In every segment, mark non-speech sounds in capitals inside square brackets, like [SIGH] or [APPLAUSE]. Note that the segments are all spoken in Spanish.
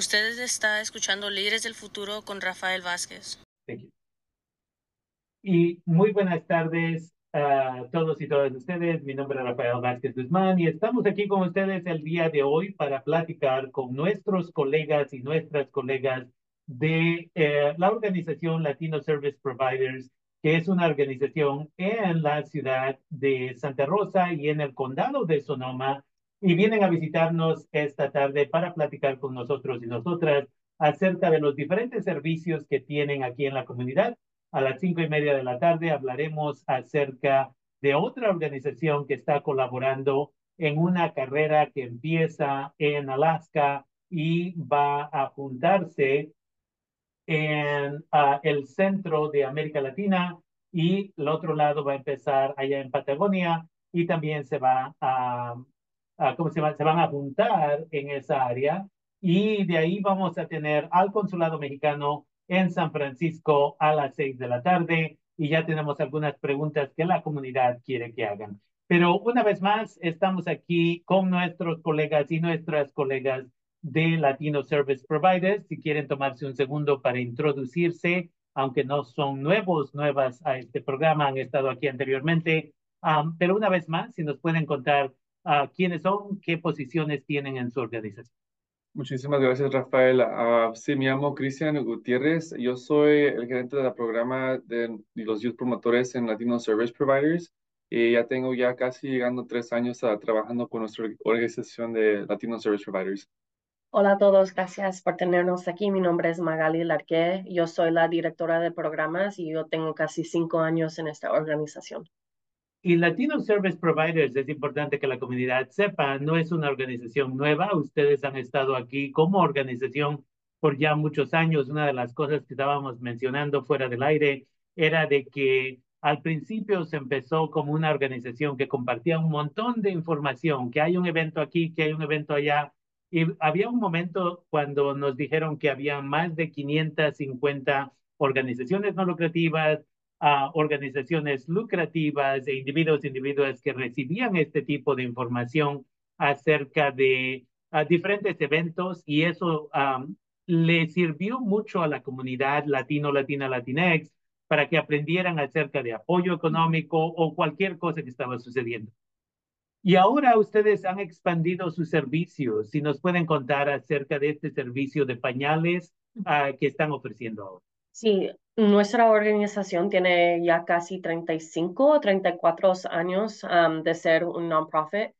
Ustedes está escuchando Líderes del Futuro con Rafael Vázquez. Y muy buenas tardes a todos y todas ustedes. Mi nombre es Rafael Vázquez Guzmán y estamos aquí con ustedes el día de hoy para platicar con nuestros colegas y nuestras colegas de eh, la organización Latino Service Providers, que es una organización en la ciudad de Santa Rosa y en el condado de Sonoma y vienen a visitarnos esta tarde para platicar con nosotros y nosotras acerca de los diferentes servicios que tienen aquí en la comunidad. A las cinco y media de la tarde hablaremos acerca de otra organización que está colaborando en una carrera que empieza en Alaska y va a juntarse en el centro de América Latina y el otro lado va a empezar allá en Patagonia y también se va a Ah, ¿cómo se, se van a juntar en esa área y de ahí vamos a tener al consulado mexicano en San Francisco a las seis de la tarde y ya tenemos algunas preguntas que la comunidad quiere que hagan. Pero una vez más, estamos aquí con nuestros colegas y nuestras colegas de Latino Service Providers. Si quieren tomarse un segundo para introducirse, aunque no son nuevos, nuevas a este programa, han estado aquí anteriormente. Um, pero una vez más, si nos pueden contar quiénes son, qué posiciones tienen en su organización. Muchísimas gracias, Rafael. Uh, sí, me llamo Cristian Gutiérrez. Yo soy el gerente del programa de los Youth Promotores en Latino Service Providers. Y ya tengo ya casi llegando tres años uh, trabajando con nuestra organización de Latino Service Providers. Hola a todos, gracias por tenernos aquí. Mi nombre es Magali Larqué. Yo soy la directora de programas y yo tengo casi cinco años en esta organización. Y Latino Service Providers, es importante que la comunidad sepa, no es una organización nueva. Ustedes han estado aquí como organización por ya muchos años. Una de las cosas que estábamos mencionando fuera del aire era de que al principio se empezó como una organización que compartía un montón de información, que hay un evento aquí, que hay un evento allá. Y había un momento cuando nos dijeron que había más de 550 organizaciones no lucrativas, a organizaciones lucrativas e individuos individuos que recibían este tipo de información acerca de diferentes eventos y eso le sirvió mucho a la comunidad latino, latina, latinex para que aprendieran acerca de apoyo económico o cualquier cosa que estaba sucediendo. Y ahora ustedes han expandido sus servicios. Si nos pueden contar acerca de este servicio de pañales ah, que están ofreciendo ahora. Sí, nuestra organización tiene ya casi 35 o 34 años de ser un non-profit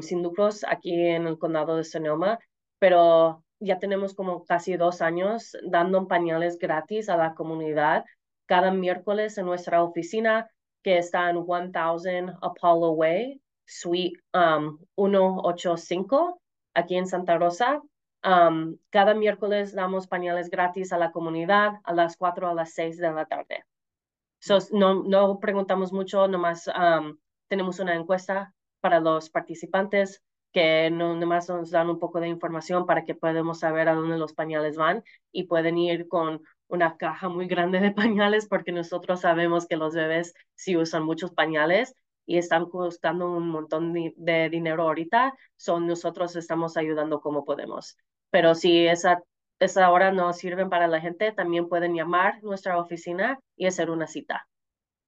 sin lucros aquí en el condado de Sonoma, pero ya tenemos como casi dos años dando pañales gratis a la comunidad cada miércoles en nuestra oficina que está en 1000 Apollo Way, Suite 185, aquí en Santa Rosa cada miércoles damos pañales gratis a la comunidad a las 4 a las 6 de la tarde. no, no preguntamos mucho, nomás tenemos una encuesta para los participantes que no, nomás nos dan un poco de información para que podamos saber a dónde los pañales van y pueden ir con una caja muy grande de [LAUGHS] pañales porque nosotros sabemos que los bebés sí usan muchos pañales y están costando un montón de, dinero ahorita, son nosotros estamos ayudando como podemos. Pero si esa, esa hora no sirven para la gente, también pueden llamar nuestra oficina y hacer una cita.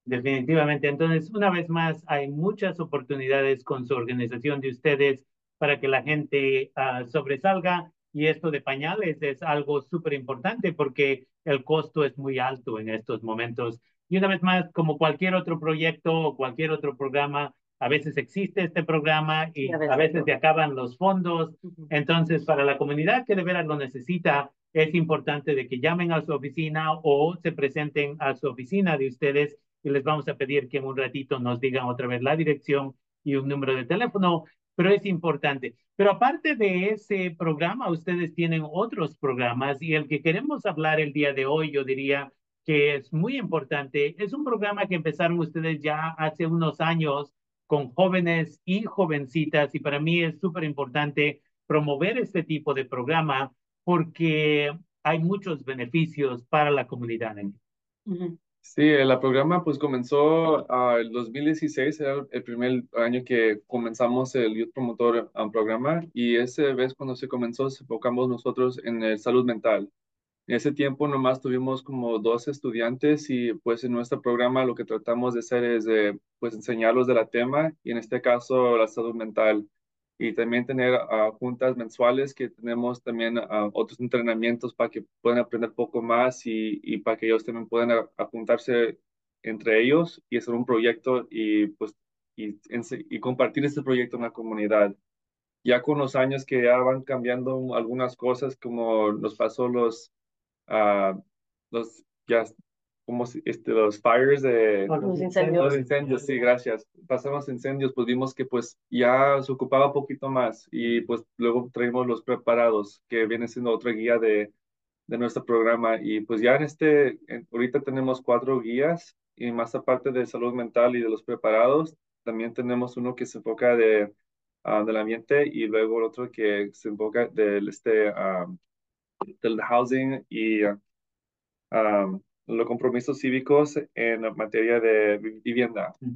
Definitivamente. Entonces, una vez más, hay muchas oportunidades con su organización de ustedes para que la gente ah, sobresalga. Y esto de pañales es algo súper importante porque el costo es muy alto en estos momentos. Y una vez más, como cualquier otro proyecto o cualquier otro programa, a veces existe este programa y a veces, se acaban los fondos. Entonces, para la comunidad que de veras lo necesita, es importante de que llamen a su oficina o se presenten a su oficina de ustedes y les vamos a pedir que en un ratito nos digan otra vez la dirección y un número de teléfono, pero es importante. Pero aparte de ese programa, ustedes tienen otros programas y el que queremos hablar el día de hoy, yo diría que es muy importante, es un programa que empezaron ustedes ya hace unos años con jóvenes y jovencitas y para mí es súper importante promover este tipo de programa porque hay muchos beneficios para la comunidad. Sí, el programa pues comenzó ah, el 2016, era el primer año que comenzamos el Youth Promotor um, programa y esa vez cuando se comenzó se enfocamos nosotros en el salud mental. En ese tiempo nomás tuvimos como dos estudiantes y pues en nuestro programa lo que tratamos de hacer es de, pues enseñarlos de la tema y en este caso la salud mental y también tener ah, juntas mensuales que tenemos también ah, otros entrenamientos para que puedan aprender poco más y, y para que ellos también puedan apuntarse entre ellos y hacer un proyecto y pues y, y compartir este proyecto en la comunidad. Ya con los años que ya van cambiando algunas cosas, como nos pasó los, uh, los ya como este, los fires de los incendios. Los incendios, sí, gracias. Pasamos incendios, pues vimos que pues ya se ocupaba un poquito más y pues luego traímos los preparados, que viene siendo otra guía de, de nuestro programa y pues ya en este, ahorita tenemos cuatro guías y más aparte de salud mental y de los preparados, también tenemos uno que se enfoca de, uh, del ambiente y luego el otro que se enfoca del, este, um, del housing y um, los compromisos cívicos en materia de vivienda. Mm.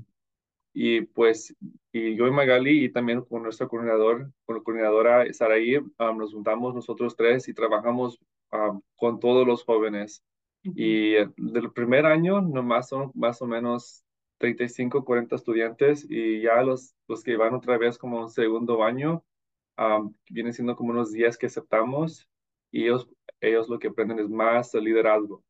Y pues, y yo y Magali y también con nuestro coordinador, con la coordinadora Saraí, um, nos juntamos nosotros tres y trabajamos um, con todos los jóvenes. Y del primer año nomás son más o menos 35, 40 estudiantes y ya los, los que van otra vez como un segundo año, um, vienen siendo como unos 10 que aceptamos y ellos, ellos lo que aprenden es más liderazgo.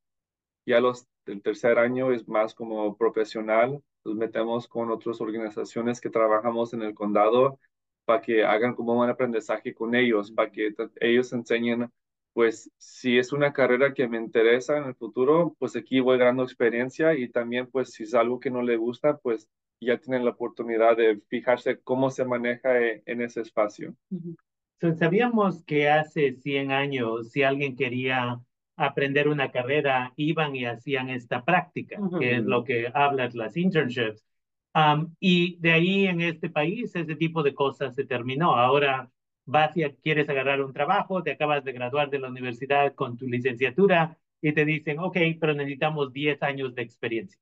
Ya los del tercer año es más como profesional. Nos metemos con otras organizaciones que trabajamos en el condado para que hagan como un aprendizaje con ellos, para que ellos enseñen, pues si es una carrera que me interesa en el futuro, pues aquí voy ganando experiencia y también pues si es algo que no le gusta, pues ya tienen la oportunidad de fijarse cómo se maneja e, en ese espacio. Sabíamos que hace 100 años, si alguien quería aprender una carrera, iban y hacían esta práctica, que es lo que hablas, las internships. y de ahí en este país ese tipo de cosas se terminó. Ahora vas y quieres agarrar un trabajo, te acabas de graduar de la universidad con tu licenciatura y te dicen, ok, pero necesitamos 10 años de experiencia.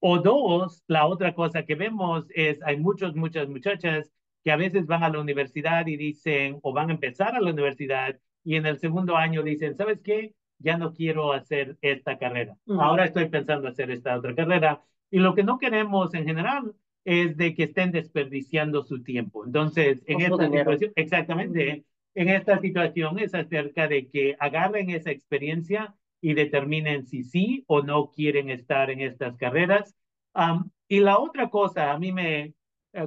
O dos, la otra cosa que vemos es, hay muchas, muchas muchachas que a veces van a la universidad y dicen, o van a empezar a la universidad y en el segundo año dicen, ¿sabes qué? Ya no quiero hacer esta carrera. Ahora estoy pensando hacer esta otra carrera. Y lo que no queremos en general es de que estén desperdiciando su tiempo. Entonces, en esta situación, exactamente, en esta situación es acerca de que agarren esa experiencia y determinen si sí o no quieren estar en estas carreras. y la otra cosa, a mí me,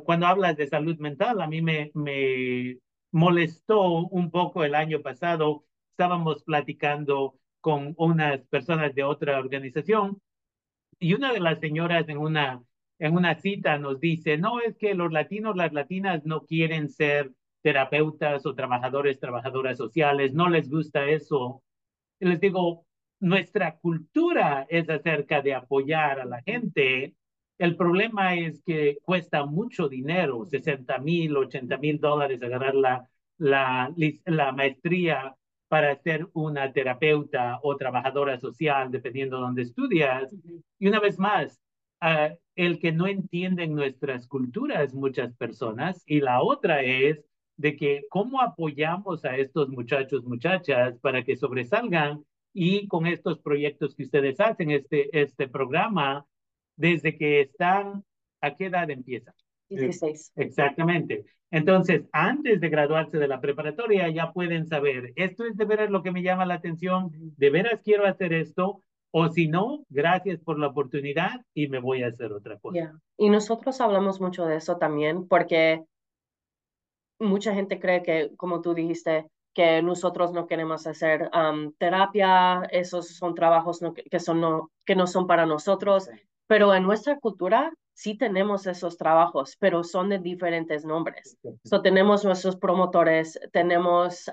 cuando hablas de salud mental, a mí me, me molestó un poco el año pasado. Estábamos platicando con unas personas de otra organización y una de las señoras en una, en una cita nos dice, no, es que los latinos, las latinas no quieren ser terapeutas o trabajadores, trabajadoras sociales, no les gusta eso. Les digo, nuestra cultura es acerca de apoyar a la gente el problema es que cuesta mucho dinero, 60 mil, 80 mil dólares agarrar la, la, la maestría para ser una terapeuta o trabajadora social, dependiendo de dónde estudias. Y una vez más, ah, el que no entienden nuestras culturas muchas personas y la otra es de que cómo apoyamos a estos muchachos, muchachas, para que sobresalgan y con estos proyectos que ustedes hacen, este, este programa, desde que están, ¿a qué edad empieza? 16. Exactamente. Entonces, antes de graduarse de la preparatoria, ya pueden saber, esto es de veras lo que me llama la atención, de veras quiero hacer esto, o si no, gracias por la oportunidad y me voy a hacer otra cosa. Y nosotros hablamos mucho de eso también, porque mucha gente cree que, como tú dijiste, que nosotros no queremos hacer terapia, esos son trabajos que, son no, que no son para nosotros. Pero en nuestra cultura sí tenemos esos trabajos, pero son de diferentes nombres. So, tenemos nuestros promotores, tenemos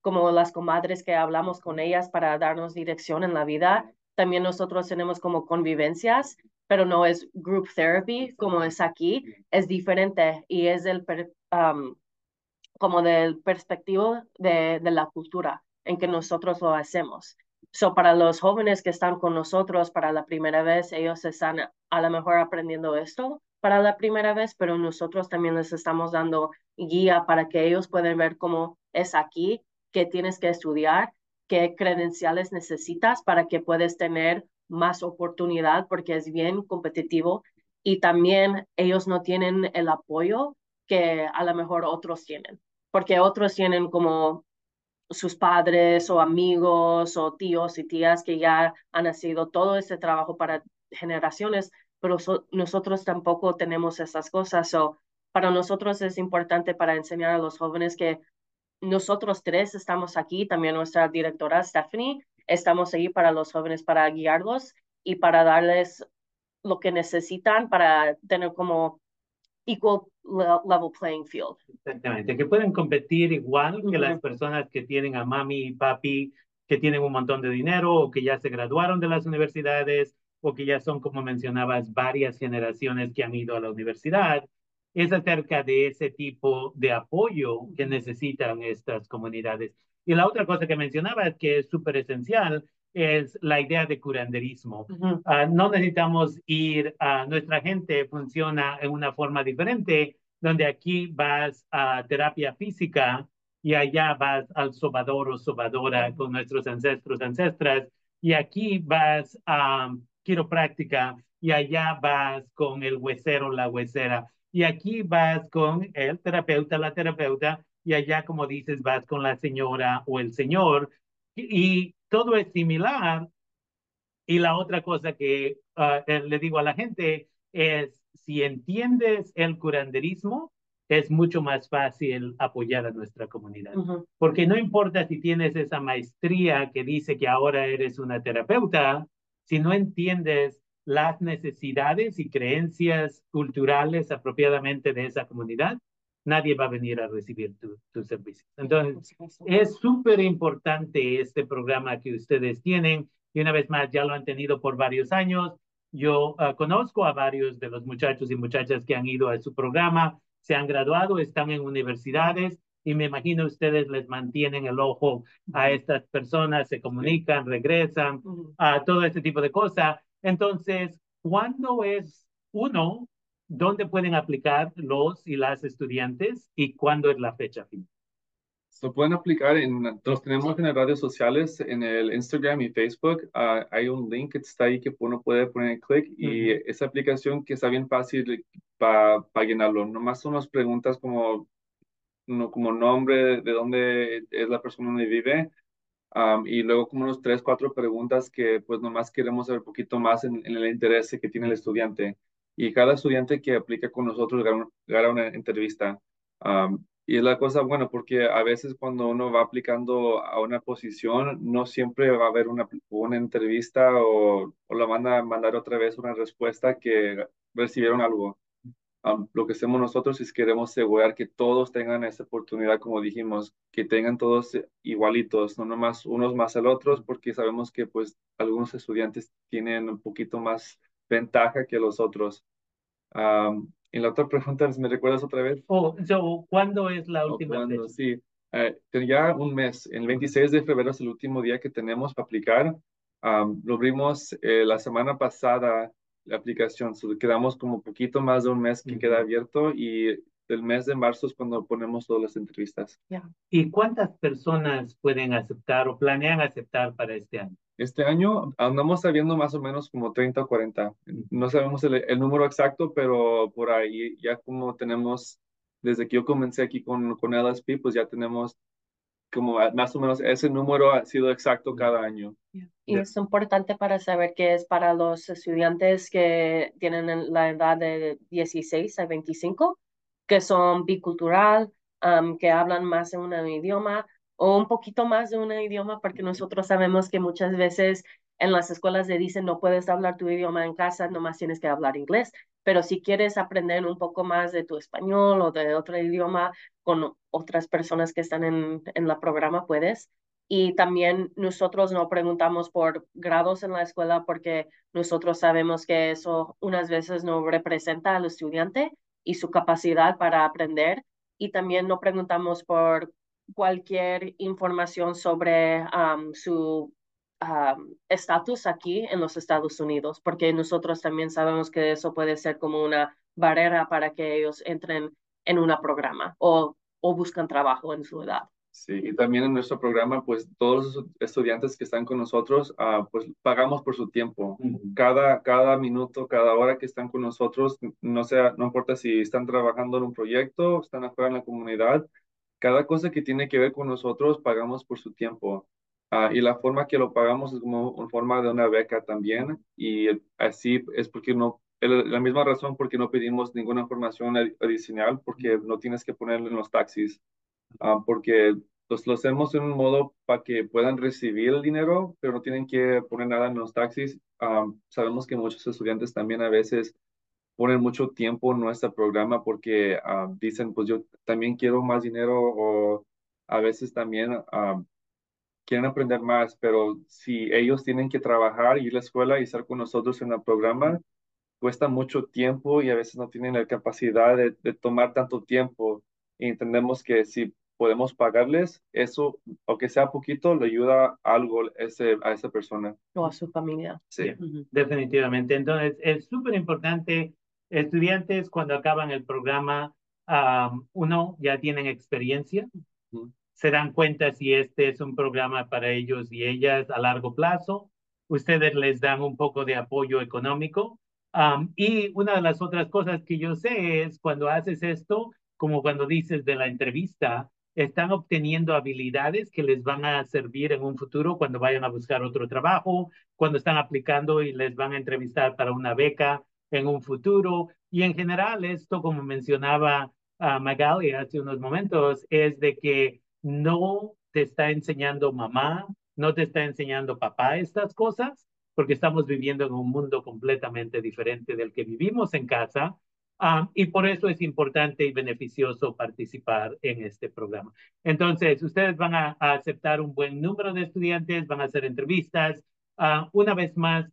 como las comadres que hablamos con ellas para darnos dirección en la vida. También nosotros tenemos como convivencias, pero no es group therapy como es aquí, es diferente y es del como del perspectivo de, de la cultura en que nosotros lo hacemos. So, para los jóvenes que están con nosotros para la primera vez, ellos están a lo mejor aprendiendo esto para la primera vez, pero nosotros también les estamos dando guía para que ellos puedan ver cómo es aquí, qué tienes que estudiar, qué credenciales necesitas para que puedas tener más oportunidad porque es bien competitivo. Y también ellos no tienen el apoyo que a lo mejor otros tienen, porque otros tienen como sus padres o amigos o tíos y tías que ya han nacido todo ese trabajo para generaciones, pero nosotros tampoco tenemos esas cosas. So, para nosotros es importante para enseñar a los jóvenes que nosotros tres estamos aquí, también nuestra directora Stephanie, estamos ahí para los jóvenes, para guiarlos y para darles lo que necesitan para tener como equal level playing field. Exactamente, que pueden competir igual que las personas que tienen a mami y papi, que tienen un montón de dinero o que ya se graduaron de las universidades o que ya son, como mencionabas, varias generaciones que han ido a la universidad. Es acerca de ese tipo de apoyo que necesitan estas comunidades. Y la otra cosa que mencionabas que es súper esencial es la idea de curanderismo. Ah, no necesitamos ir, a nuestra gente funciona en una forma diferente, donde aquí vas a terapia física y allá vas al sobador o sobadora con nuestros ancestros, ancestras, y aquí vas a quiropráctica y allá vas con el huesero, la huesera, y aquí vas con el terapeuta, la terapeuta, y allá, como dices, vas con la señora o el señor, y todo es similar. Y la otra cosa que ah, eh, le digo a la gente es, si entiendes el curanderismo, es mucho más fácil apoyar a nuestra comunidad. Porque no importa si tienes esa maestría que dice que ahora eres una terapeuta, si no entiendes las necesidades y creencias culturales apropiadamente de esa comunidad, nadie va a venir a recibir tus tu servicios. Entonces, es súper importante este programa que ustedes tienen y una vez más ya lo han tenido por varios años. Yo ah, conozco a varios de los muchachos y muchachas que han ido a su programa, se han graduado, están en universidades y me imagino ustedes les mantienen el ojo a estas personas, se comunican, regresan, a todo este tipo de cosas. Entonces, ¿cuándo es uno dónde pueden aplicar los y las estudiantes y cuándo es la fecha final. Se pueden aplicar en, los tenemos en las redes sociales, en el Instagram y Facebook. Ah, hay un link que está ahí que uno puede poner clic y esa aplicación que está bien fácil para llenarlo. Nomás son unas preguntas como, no, como nombre, de dónde es la persona donde vive. y luego como unos tres, cuatro preguntas que pues nomás queremos saber un poquito más en, en el interés que tiene el estudiante y cada estudiante que aplica con nosotros gana, una entrevista. y es la cosa, bueno, porque a veces cuando uno va aplicando a una posición, no siempre va a haber una, una entrevista o, o la van a mandar otra vez una respuesta que recibieron algo. lo que hacemos nosotros es queremos asegurar que todos tengan esa oportunidad, como dijimos, que tengan todos igualitos, no nomás unos más al otros, porque sabemos que pues algunos estudiantes tienen un poquito más ventaja que los otros. y la otra pregunta, ¿me recuerdas otra vez? Oh, ¿cuándo es la última fecha? Sí, eh, ya un mes, el 26 de febrero es el último día que tenemos para aplicar. lo abrimos eh, la semana pasada, la aplicación, so, quedamos como poquito más de un mes que queda abierto y el mes de marzo es cuando ponemos todas las entrevistas. ¿Y cuántas personas pueden aceptar o planean aceptar para este año? Este año andamos sabiendo más o menos como 30 o 40. No sabemos el, número exacto, pero por ahí ya como tenemos, desde que yo comencé aquí con, con LSP, pues ya tenemos como más o menos ese número ha sido exacto cada año. Y es importante para saber que es para los estudiantes que tienen la edad de 16 a 25, que son bicultural, que hablan más de un idioma o un poquito más de un idioma, porque nosotros sabemos que muchas veces en las escuelas le dicen no puedes hablar tu idioma en casa, nomás tienes que hablar inglés, pero si quieres aprender un poco más de tu español o de otro idioma con otras personas que están en, en la programa, puedes. Y también nosotros no preguntamos por grados en la escuela porque nosotros sabemos que eso unas veces no representa al estudiante y su capacidad para aprender. Y también no preguntamos por cualquier información sobre su estatus aquí en los Estados Unidos, porque nosotros también sabemos que eso puede ser como una barrera para que ellos entren en un programa o, o buscan trabajo en su edad. Sí, y también en nuestro programa, pues todos los estudiantes que están con nosotros, ah, pues pagamos por su tiempo. cada, cada minuto, cada hora que están con nosotros, no, sea, no importa si están trabajando en un proyecto, están afuera en la comunidad, cada cosa que tiene que ver con nosotros, pagamos por su tiempo. Ah, y la forma que lo pagamos es como una forma de una beca también. Y así es porque no, la misma razón porque no pedimos ninguna información adicional, porque no tienes que ponerle en los taxis. Ah, porque los, lo hacemos en un modo para que puedan recibir el dinero, pero no tienen que poner nada en los taxis. Ah, sabemos que muchos estudiantes también a veces ponen mucho tiempo en nuestro programa porque ah, dicen, pues yo también quiero más dinero o a veces también quieren aprender más, pero si ellos tienen que trabajar, ir a la escuela y estar con nosotros en el programa, cuesta mucho tiempo y a veces no tienen la capacidad de, de tomar tanto tiempo. Y entendemos que si podemos pagarles, eso, aunque sea poquito, le ayuda algo ese, a esa persona. O a su familia. Sí. Definitivamente. Entonces, es súper importante, estudiantes cuando acaban el programa, uno, ya tienen experiencia, se dan cuenta si este es un programa para ellos y ellas a largo plazo, ustedes les dan un poco de apoyo económico. y una de las otras cosas que yo sé es cuando haces esto, como cuando dices de la entrevista, están obteniendo habilidades que les van a servir en un futuro cuando vayan a buscar otro trabajo, cuando están aplicando y les van a entrevistar para una beca en un futuro. Y en general, esto, como mencionaba uh, Magali hace unos momentos, es de que no te está enseñando mamá, no te está enseñando papá estas cosas, porque estamos viviendo en un mundo completamente diferente del que vivimos en casa Ah, y por eso es importante y beneficioso participar en este programa. Entonces, ustedes van a, aceptar un buen número de estudiantes, van a hacer entrevistas. Ah, una vez más,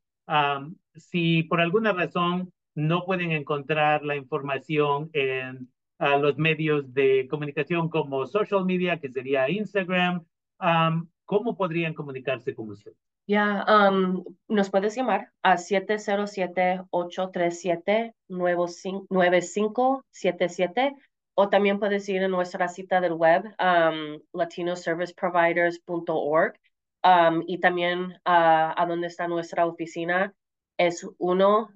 si por alguna razón no pueden encontrar la información en los medios de comunicación como social media, que sería Instagram, ¿cómo podrían comunicarse con ustedes? Ya, nos puedes llamar a 707-837-9577 o también puedes ir a nuestra cita del web, latinoserviceproviders.org y también a donde está nuestra oficina es 1000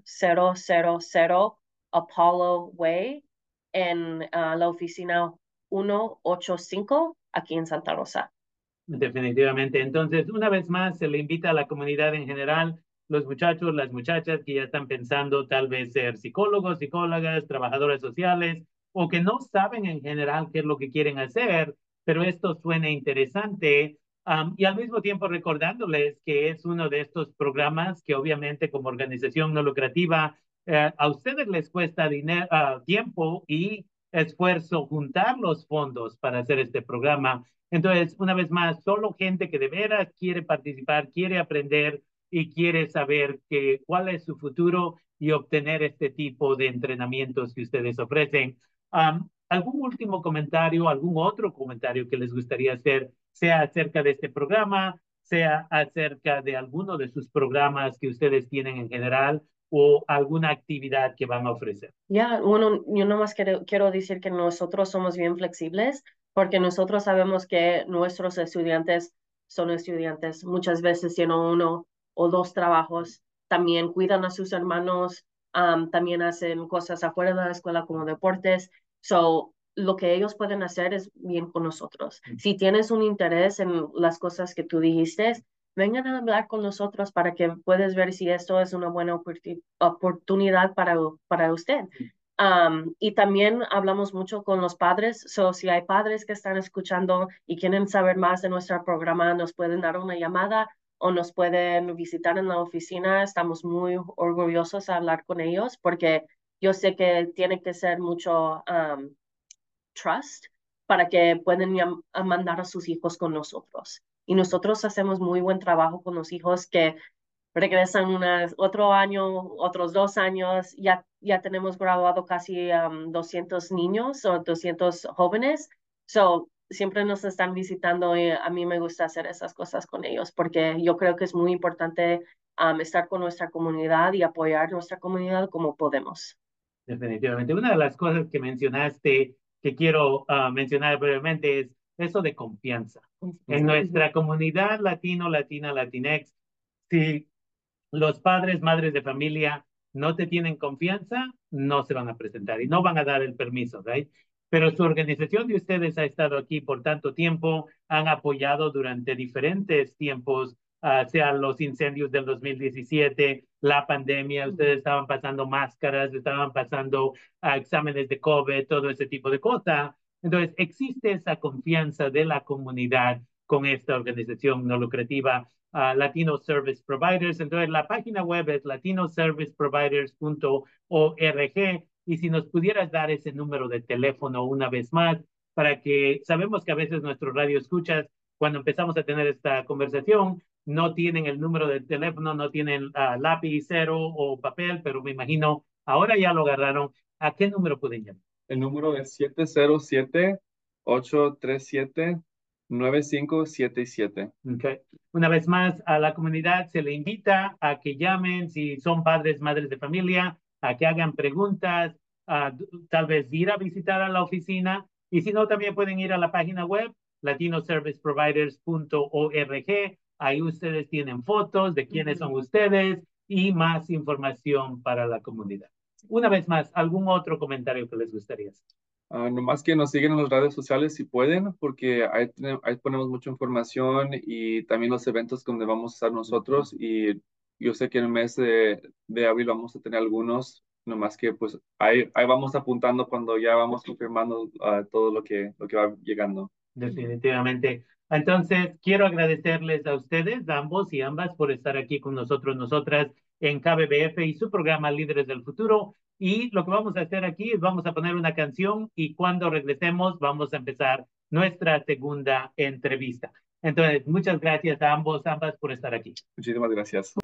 Apollo Way en la oficina 185 aquí en Santa Rosa. Definitivamente. Entonces, una vez más, se le invita a la comunidad en general, los muchachos, las muchachas que ya están pensando tal vez ser psicólogos, psicólogas, trabajadoras sociales, o que no saben en general qué es lo que quieren hacer, pero esto suena interesante. Y al mismo tiempo recordándoles que es uno de estos programas que obviamente como organización no lucrativa, eh, a ustedes les cuesta dinero, ah, tiempo y esfuerzo juntar los fondos para hacer este programa entonces, una vez más, solo gente que de veras quiere participar, quiere aprender y quiere saber que, cuál es su futuro y obtener este tipo de entrenamientos que ustedes ofrecen. ¿Algún último comentario, algún otro comentario que les gustaría hacer, sea acerca de este programa, sea acerca de alguno de sus programas que ustedes tienen en general o alguna actividad que van a ofrecer? Ya, bueno, yo nomás quiero, quiero decir que nosotros somos bien flexibles porque nosotros sabemos que nuestros estudiantes son estudiantes, muchas veces tienen uno o dos trabajos, también cuidan a sus hermanos, también hacen cosas afuera de la escuela como deportes. So, lo que ellos pueden hacer es bien con nosotros. Mm. Si tienes un interés en las cosas que tú dijiste, vengan a hablar con nosotros para que puedas ver si esto es una buena oportunidad para, para usted. Mm y también hablamos mucho con los padres, so si hay padres que están escuchando y quieren saber más de nuestro programa, nos pueden dar una llamada o nos pueden visitar en la oficina. Estamos muy orgullosos de hablar con ellos porque yo sé que tiene que ser mucho trust para que puedan mandar a sus hijos con nosotros. Y nosotros hacemos muy buen trabajo con los hijos que regresan unas, otro año, otros dos años, ya, ya tenemos graduado casi 200 niños o 200 jóvenes. So, siempre nos están visitando y a mí me gusta hacer esas cosas con ellos porque yo creo que es muy importante um, estar con nuestra comunidad y apoyar nuestra comunidad como podemos. Definitivamente. Una de las cosas que mencionaste que quiero ah, mencionar brevemente es eso de confianza. En nuestra comunidad latino, latina, latinex, si los padres, madres de familia no te tienen confianza, no se van a presentar y no van a dar el permiso, ¿right? Pero su organización de ustedes ha estado aquí por tanto tiempo, han apoyado durante diferentes tiempos, uh, sean los incendios del 2017, la pandemia, ustedes estaban pasando máscaras, estaban pasando uh, exámenes de COVID, todo ese tipo de cosas. Entonces, existe esa confianza de la comunidad con esta organización no lucrativa uh, Latino Service Providers. Entonces, la página web es latinoserviceproviders.org. Y si nos pudieras dar ese número de teléfono una vez más, para que sabemos que a veces nuestros radio escuchas, cuando empezamos a tener esta conversación, no tienen el número de teléfono, no tienen uh, lapicero o papel, pero me imagino ahora ya lo agarraron. ¿A qué número pueden llamar? El número es 707 837 9577. Okay. Una vez más, a la comunidad se le invita a que llamen si son padres, madres de familia, a que hagan preguntas, a, tal vez ir a visitar a la oficina y si no, también pueden ir a la página web latinoserviceproviders.org. Ahí ustedes tienen fotos de quiénes son ustedes y más información para la comunidad. Una vez más, ¿algún otro comentario que les gustaría hacer? Uh, nomás que nos siguen en las redes sociales si pueden, porque ahí, ahí, ponemos mucha información y también los eventos donde vamos a estar nosotros. Y yo sé que en el mes de, de abril vamos a tener algunos, nomás que pues ahí, ahí vamos apuntando cuando ya vamos confirmando uh, todo lo que, lo que va llegando. Definitivamente. Entonces, quiero agradecerles a ustedes, ambos y ambas, por estar aquí con nosotros, nosotras, en KBBF y su programa Líderes del Futuro. Y lo que vamos a hacer aquí es vamos a poner una canción y cuando regresemos vamos a empezar nuestra segunda entrevista. Entonces, muchas gracias a ambos, ambas por estar aquí. Muchísimas gracias.